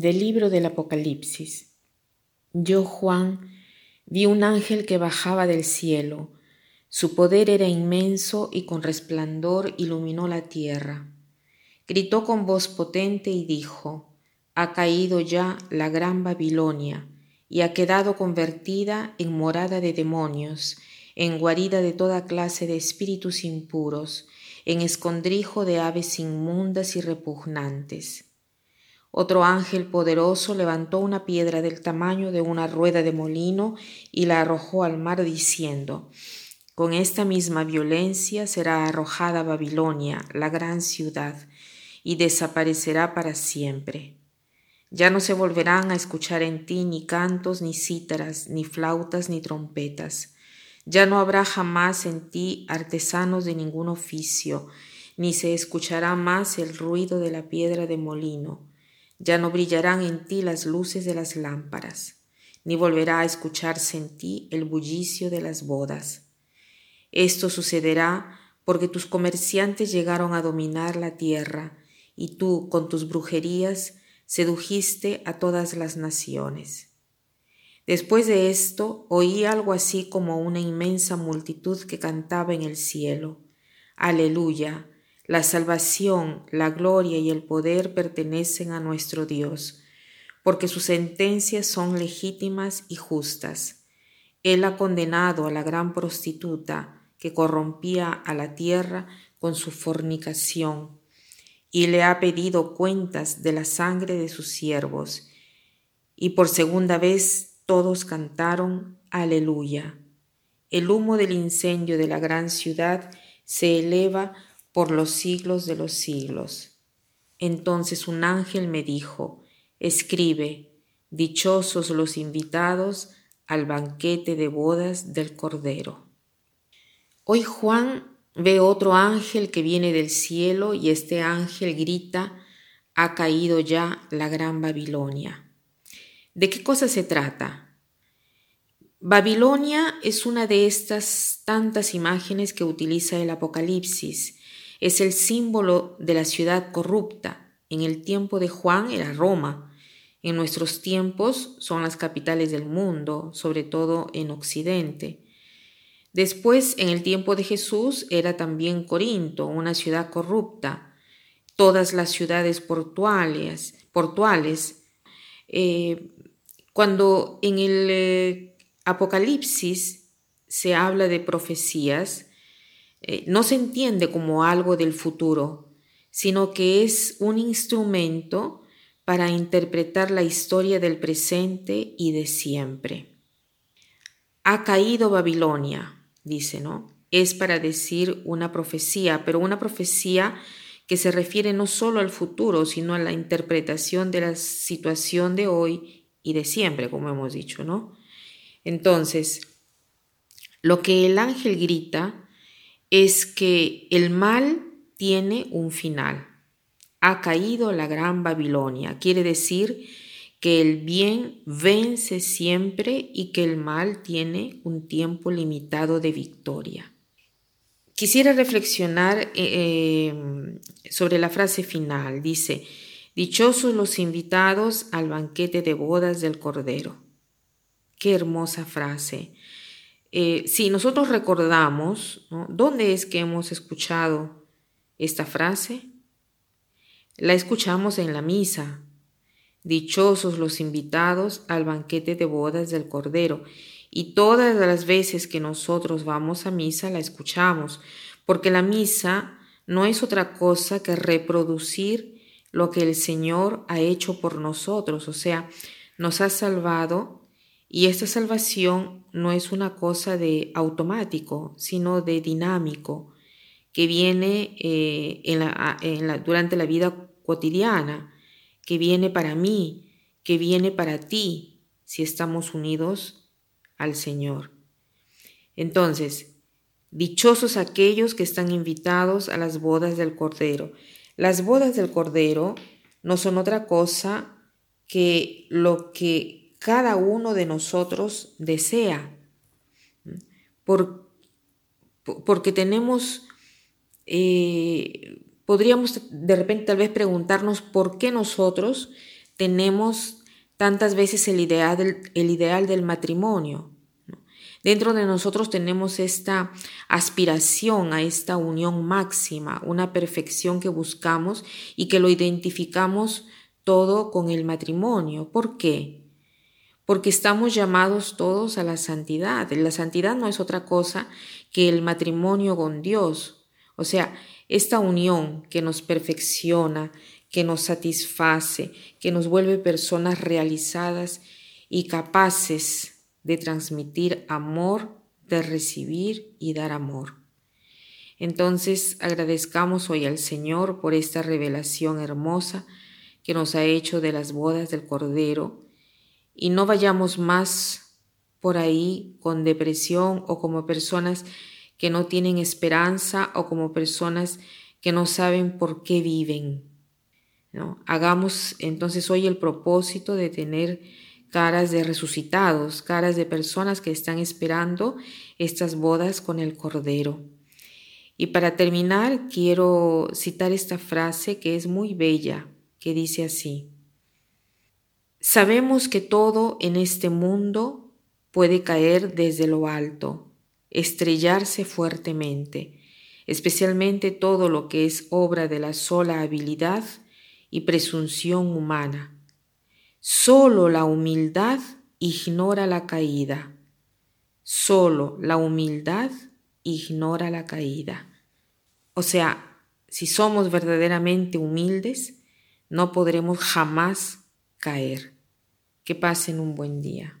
Del libro del Apocalipsis. Yo, Juan, vi un ángel que bajaba del cielo. Su poder era inmenso y con resplandor iluminó la tierra. Gritó con voz potente y dijo, Ha caído ya la gran Babilonia y ha quedado convertida en morada de demonios, en guarida de toda clase de espíritus impuros, en escondrijo de aves inmundas y repugnantes otro ángel poderoso levantó una piedra del tamaño de una rueda de molino y la arrojó al mar diciendo, Con esta misma violencia será arrojada Babilonia, la gran ciudad, y desaparecerá para siempre. Ya no se volverán a escuchar en ti ni cantos, ni cítaras, ni flautas, ni trompetas. Ya no habrá jamás en ti artesanos de ningún oficio, ni se escuchará más el ruido de la piedra de molino ya no brillarán en ti las luces de las lámparas, ni volverá a escucharse en ti el bullicio de las bodas. Esto sucederá porque tus comerciantes llegaron a dominar la tierra, y tú con tus brujerías sedujiste a todas las naciones. Después de esto oí algo así como una inmensa multitud que cantaba en el cielo. Aleluya, la salvación, la gloria y el poder pertenecen a nuestro Dios, porque sus sentencias son legítimas y justas. Él ha condenado a la gran prostituta que corrompía a la tierra con su fornicación, y le ha pedido cuentas de la sangre de sus siervos. Y por segunda vez todos cantaron Aleluya. El humo del incendio de la gran ciudad se eleva por los siglos de los siglos. Entonces un ángel me dijo, escribe, dichosos los invitados al banquete de bodas del Cordero. Hoy Juan ve otro ángel que viene del cielo y este ángel grita, ha caído ya la gran Babilonia. ¿De qué cosa se trata? Babilonia es una de estas tantas imágenes que utiliza el Apocalipsis es el símbolo de la ciudad corrupta. En el tiempo de Juan era Roma. En nuestros tiempos son las capitales del mundo, sobre todo en Occidente. Después, en el tiempo de Jesús, era también Corinto, una ciudad corrupta. Todas las ciudades portuales, portuales eh, cuando en el eh, Apocalipsis se habla de profecías, eh, no se entiende como algo del futuro, sino que es un instrumento para interpretar la historia del presente y de siempre. Ha caído Babilonia, dice, ¿no? Es para decir una profecía, pero una profecía que se refiere no solo al futuro, sino a la interpretación de la situación de hoy y de siempre, como hemos dicho, ¿no? Entonces, lo que el ángel grita es que el mal tiene un final. Ha caído la gran Babilonia. Quiere decir que el bien vence siempre y que el mal tiene un tiempo limitado de victoria. Quisiera reflexionar eh, eh, sobre la frase final. Dice, dichosos los invitados al banquete de bodas del Cordero. Qué hermosa frase. Eh, si nosotros recordamos, ¿dónde es que hemos escuchado esta frase? La escuchamos en la misa. Dichosos los invitados al banquete de bodas del Cordero. Y todas las veces que nosotros vamos a misa la escuchamos, porque la misa no es otra cosa que reproducir lo que el Señor ha hecho por nosotros, o sea, nos ha salvado y esta salvación no es una cosa de automático, sino de dinámico, que viene eh, en durante la vida cotidiana, que viene para mí, que viene para ti, si estamos unidos al Señor. Entonces, dichosos aquellos que están invitados a las bodas del Cordero. Las bodas del Cordero no son otra cosa que lo que cada uno de nosotros desea. porque tenemos, eh, podríamos de repente tal vez preguntarnos por qué nosotros tenemos tantas veces el ideal del, el ideal del matrimonio. Dentro de nosotros tenemos esta aspiración a esta unión máxima, una perfección que buscamos y que lo identificamos todo con el matrimonio. ¿Por qué? Porque estamos llamados todos a la santidad. La santidad no es otra cosa que el matrimonio con Dios. O sea, esta unión que nos perfecciona, que nos satisface, que nos vuelve personas realizadas y capaces de transmitir amor, de recibir y dar amor. Entonces agradezcamos hoy al Señor por esta revelación hermosa que nos ha hecho de las bodas del Cordero y no vayamos más por ahí con depresión o como personas que no tienen esperanza o como personas que no saben por qué viven. ¿no? Hagamos entonces hoy el propósito de tener caras de resucitados, caras de personas que están esperando estas bodas con el Cordero. Y para terminar, quiero citar esta frase que es muy bella, que dice así. Sabemos que todo en este mundo puede caer desde lo alto, estrellarse fuertemente, especialmente todo lo que es obra de la sola habilidad y presunción humana. Solo la humildad ignora la caída. Solo la humildad ignora la caída. O sea, si somos verdaderamente humildes, no podremos jamás caer. Que pasen un buen día.